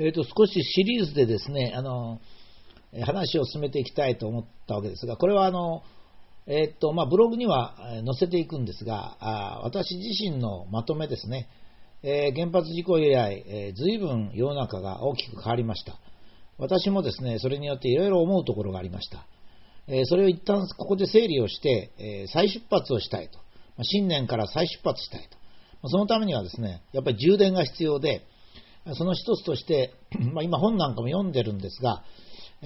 えーと、少しシリーズでですねあの話を進めていきたいと思ったわけですが、これはあの、えーとまあ、ブログには載せていくんですが、あ私自身のまとめですね、えー、原発事故以来、えー、随分世の中が大きく変わりました。私もですね、それによっていろいろ思うところがありました。えー、それを一旦ここで整理をして、え再出発をしたいと。新年から再出発したいと。そのためにはですね、やっぱり充電が必要で、その一つとして、まあ、今本なんかも読んでるんですが、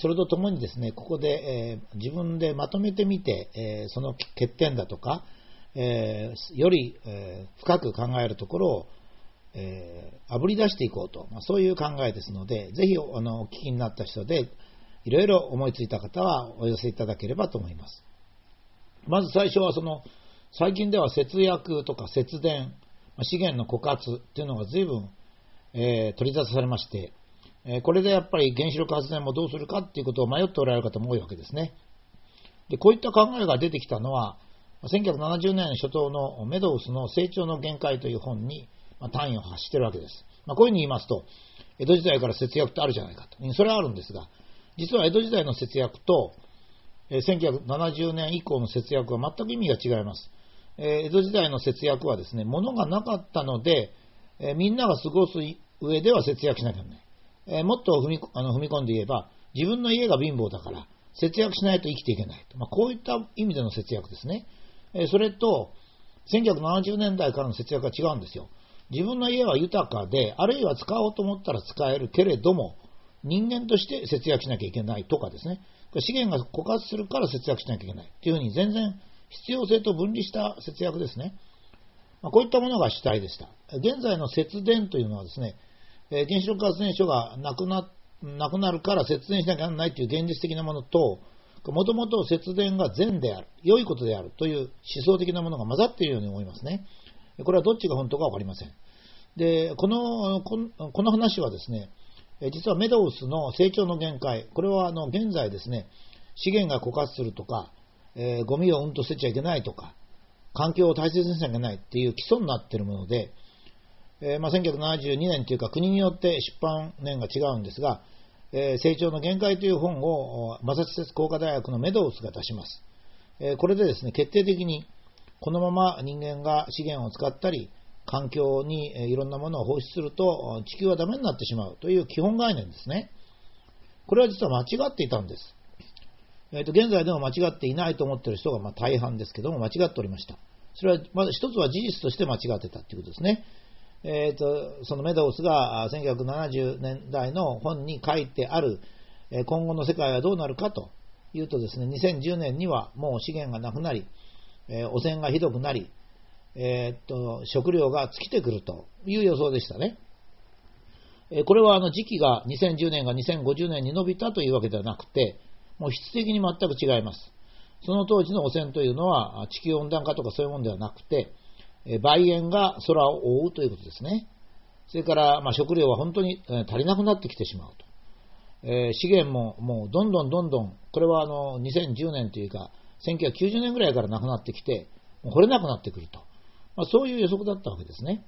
それとともにですね、ここで、えー、自分でまとめてみて、えー、その欠点だとか、えー、より、え深く考えるところを、えー、炙り出していこうと、まあ、そういう考えですので、ぜひあのお聞きになった人で、いろいろ思いついた方はお寄せいただければと思います。まず最初はその、最近では節約とか節電、資源の枯渇っていうのが随分えー、取り沙汰されまして、えー、これでやっぱり原子力発電もどうするかっていうことを迷っておられる方も多いわけですね。で、こういった考えが出てきたのは、1970年初頭のメドウスの成長の限界という本にま単位を発しているわけです。まあ、こういうふうに言いますと、江戸時代から節約ってあるじゃないかと。それはあるんですが、実は江戸時代の節約と、1970年以降の節約は全く意味が違います。え江戸時代の節約はですね、物がなかったので、えみんなが過ごす上では節約しなきゃいけない。えー、もっと踏みあの踏み込んで言えば、自分の家が貧乏だから、節約しないと生きていけないと。まあ、こういった意味での節約ですね。えー、それと、1970年代からの節約は違うんですよ。自分の家は豊かで、あるいは使おうと思ったら使えるけれども、人間として節約しなきゃいけないとかですね。資源が枯渇するから節約しなきゃいけないっていうふうに全然必要性と分離した節約ですね。まあ、こういったものが主体でした。現在の節電というのはですね、え原子力発電所がなくななくなるから節電しなきゃならないという現実的なものと、もともと節電が善である、良いことであるという思想的なものが混ざっているように思いますね。これはどっちが本当かわかりません。で、この、この話はですね、実はメドウスの成長の限界、これはあの現在ですね、資源が枯渇するとか、えー、ゴミをうんと捨てちゃいけないとか、環境を大切にしなきゃいけないっていう基礎になっているもので、えー、まあ、1972年というか国によって出版年が違うんですが、えー、成長の限界という本をマサチューセツ工科大学のメドウスが出します。えー、これでですね、決定的にこのまま人間が資源を使ったり、環境にいろんなものを放出すると地球はダメになってしまうという基本概念ですね。これは実は間違っていたんです。えー、と現在でも間違っていないと思っている人がま大半ですけども間違っておりました。それはまず一つは事実として間違ってたということですね。えーと、そのメドウスが1970年代の本に書いてある、え今後の世界はどうなるかというとですね、2010年にはもう資源がなくなり、え、汚染がひどくなり、えー、と食料が尽きてくるという予想でしたね。えこれはあの時期が2010年が2050年に伸びたというわけではなくて、もう質的に全く違います。その当時の汚染というのは地球温暖化とかそういうものではなくて、梅園が空を覆うということですね。それから、まあ、食料は本当に足りなくなってきてしまうと。え、資源ももうどんどんどんどん、これはあの2010年というか、1990年ぐらいからなくなってきて、もう掘れなくなってくると。まあ、そういう予測だったわけですね。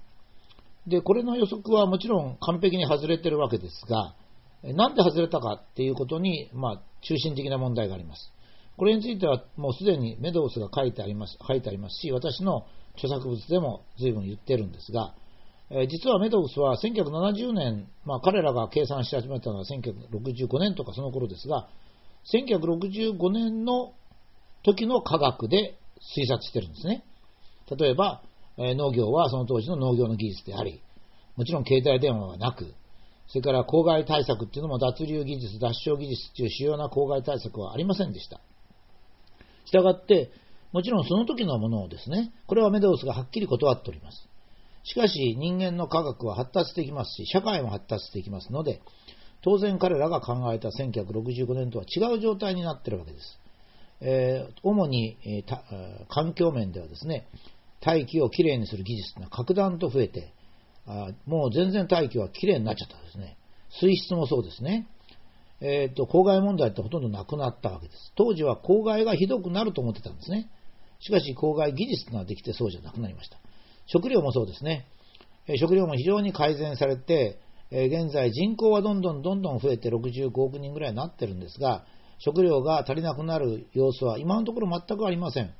で、これの予測はもちろん完璧に外れてるわけですが、なんで外れたかっていうことに、まあ、中心的な問題があります。これについてはもうすでにメドウスが書いてあります書いてありますし、私の著作物でも随分言ってるんですが、え、実はメドウスは1970年、まあ、彼らが計算し始めたのは1965年とかその頃ですが、1965年の時の科学で推察してるんですね。例えば、え、農業はその当時の農業の技術であり、もちろん携帯電話はなく、それから公害対策っていうのも脱流技術、脱傷技術という主要な公害対策はありませんでした。したがって、もちろんその時のものをですね、これはメドウスがはっきり断っております。しかし人間の科学は発達していきますし、社会も発達していきますので、当然彼らが考えた1965年とは違う状態になっているわけです。えー、主に、えー、環境面ではですね、大気をきれいにする技術が格段と増えて、あもう全然大気はきれいになっちゃったんですね。水質もそうですね。えっ、ー、と、公害問題ってほとんどなくなったわけです。当時は公害がひどくなると思ってたんですね。しかし、公害技術ができてそうじゃなくなりました。食料もそうですね。え食料も非常に改善されて、え現在人口はどんどんどんどん増えて65億人ぐらいになってるんですが、食料が足りなくなる様子は今のところ全くありません。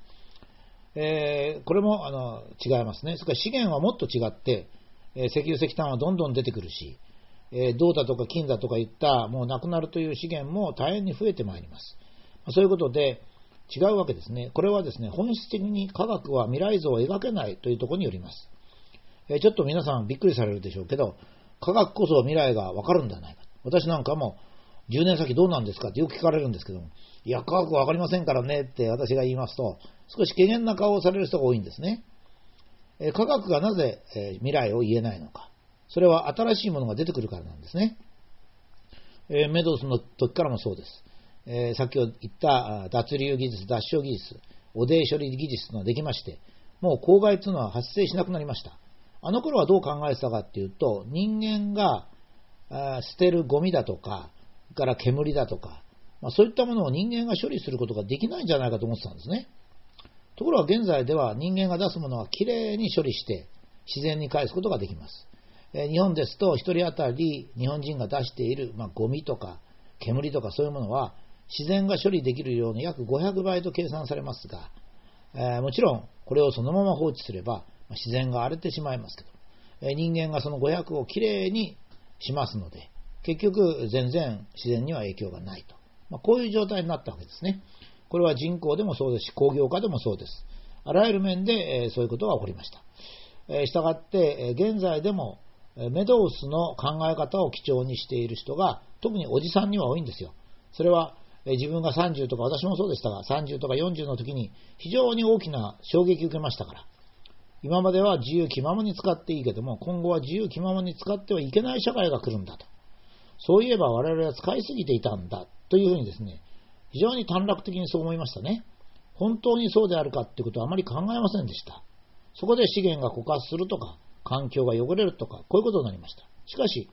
えー、これもあの違いますね。それから資源はもっと違って、え、石油石炭はどんどん出てくるし、え、銅だとか金だとかいったもうなくなるという資源も大変に増えてまいります。そういうことで違うわけですね。これはですね、本質的に科学は未来像を描けないというところによります。えちょっと皆さんびっくりされるでしょうけど、科学こそ未来がわかるんじゃないか。私なんかも10年先どうなんですかってよく聞かれるんですけども、いや、科学わかりませんからねって私が言いますと、少し怪げな顔をされる人が多いんですね。科学がなぜ、未来を言えないのか。それは新しいものが出てくるからなんですね。メドウスの時からもそうです。え先ほど言った脱流技術、脱症技術、汚泥処理技術ができまして、もう公害というのは発生しなくなりました。あの頃はどう考えてたかっていうと、人間が捨てるゴミだとか、から煙だとか、まあ、そういったものを人間が処理することができないんじゃないかと思ってたんですね。ところが現在では人間が出すものはきれいに処理して自然に返すことができます。日本ですと1人当たり日本人が出している、まあ、ゴミとか煙とかそういうものは自然が処理できるように約500倍と計算されますが、えー、もちろんこれをそのまま放置すれば自然が荒れてしまいますけど、え人間がその500をきれいにしますので、結局全然自然には影響がないと。まあ、こういう状態になったわけですね。これは人口でもそうですし、工業化でもそうです。あらゆる面で、そういうことが起こりました。えしたがって、現在でも、メドウスの考え方を基調にしている人が、特におじさんには多いんですよ。それは、自分が30とか、私もそうでしたが、30とか40の時に非常に大きな衝撃を受けましたから。今までは自由気ままに使っていいけども、今後は自由気ままに使ってはいけない社会が来るんだと。そういえば我々は使いすぎていたんだというふうにですね、非常に短絡的にそう思いましたね。本当にそうであるかっていうことはあまり考えませんでした。そこで資源が枯渇するとか、環境が汚れるとか、こういうことになりました。しかし、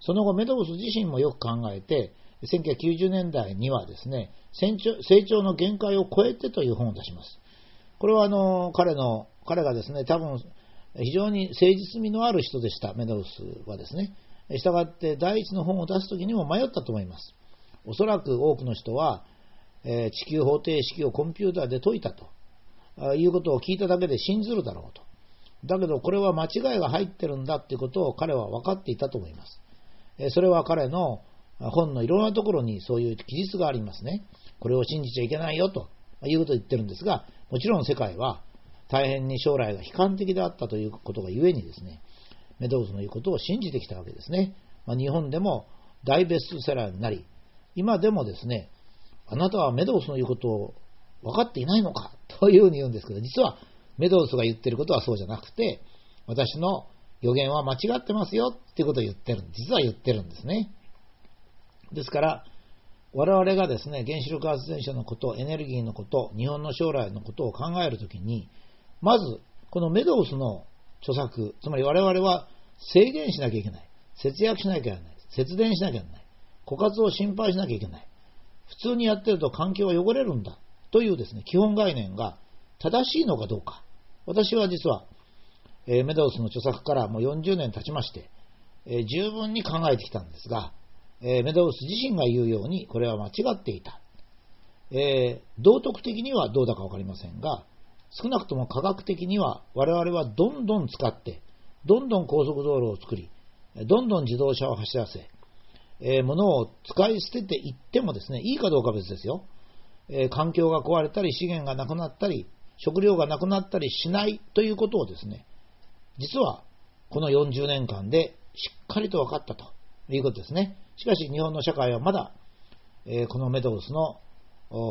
その後、メドウス自身もよく考えて、1990年代にはですね、成長の限界を超えてという本を出します。これはあの彼の彼がですね、多分非常に誠実味のある人でした、メドウスはですね。したがって第一の本を出すときにも迷ったと思います。おそらく多くの人は、え、地球方程式をコンピューターで解いたということを聞いただけで信ずるだろうと。だけどこれは間違いが入ってるんだということを彼は分かっていたと思います。え、それは彼の本のいろんなところにそういう記述がありますね。これを信じちゃいけないよということを言ってるんですが、もちろん世界は大変に将来が悲観的であったということがゆえにですね、メドウズの言うことを信じてきたわけですね。まあ、日本でも大ベストセラーになり、今でもですね、あなたはメドウスの言うことを分かっていないのか？というふうに言うんですけど、実はメドウスが言ってることはそうじゃなくて、私の予言は間違ってますよっていうことを言ってる、実は言ってるんですね。ですから、我々がですね、原子力発電所のこと、エネルギーのこと、日本の将来のことを考えるときに、まず、このメドウスの著作、つまり我々は制限しなきゃいけない。節約しなきゃいけない。節電しなきゃいけない。枯渇を心配しなきゃいけない。普通にやってると環境が汚れるんだ。というですね、基本概念が正しいのかどうか。私は実は、え、メドウスの著作からもう40年経ちまして、え、十分に考えてきたんですが、え、メドウス自身が言うようにこれは間違っていた。え道徳的にはどうだか分かりませんが、少なくとも科学的には我々はどんどん使って、どんどん高速道路を作り、どんどん自動車を走らせ、えー、物を使い捨てていってもですね、いいかどうか別ですよ。えー、環境が壊れたり、資源がなくなったり、食料がなくなったりしないということをですね、実はこの40年間でしっかりと分かったということですね。しかし日本の社会はまだ、えー、このメドウスの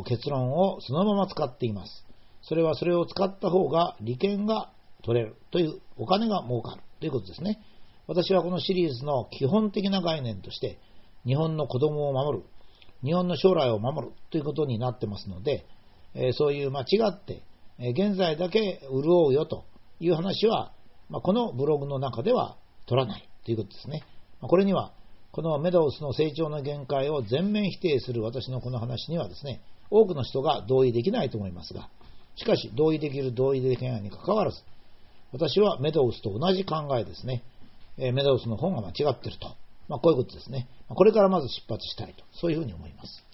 結論をそのまま使っています。それはそれを使った方が利権が取れるというお金が儲かるということですね。私はこのシリーズの基本的な概念として日本の子供を守る、日本の将来を守るということになってますので、えそういう間違って、え現在だけ潤うよという話は、まこのブログの中では取らないということですね。これには、このメドウスの成長の限界を全面否定する私のこの話にはですね、多くの人が同意できないと思いますが、しかし、同意できる、同意できないにかかわらず、私はメドウスと同じ考えですね。メドウスの本が間違っているとまあ、こういうことですね。これからまず出発したいと、そういうふうに思います。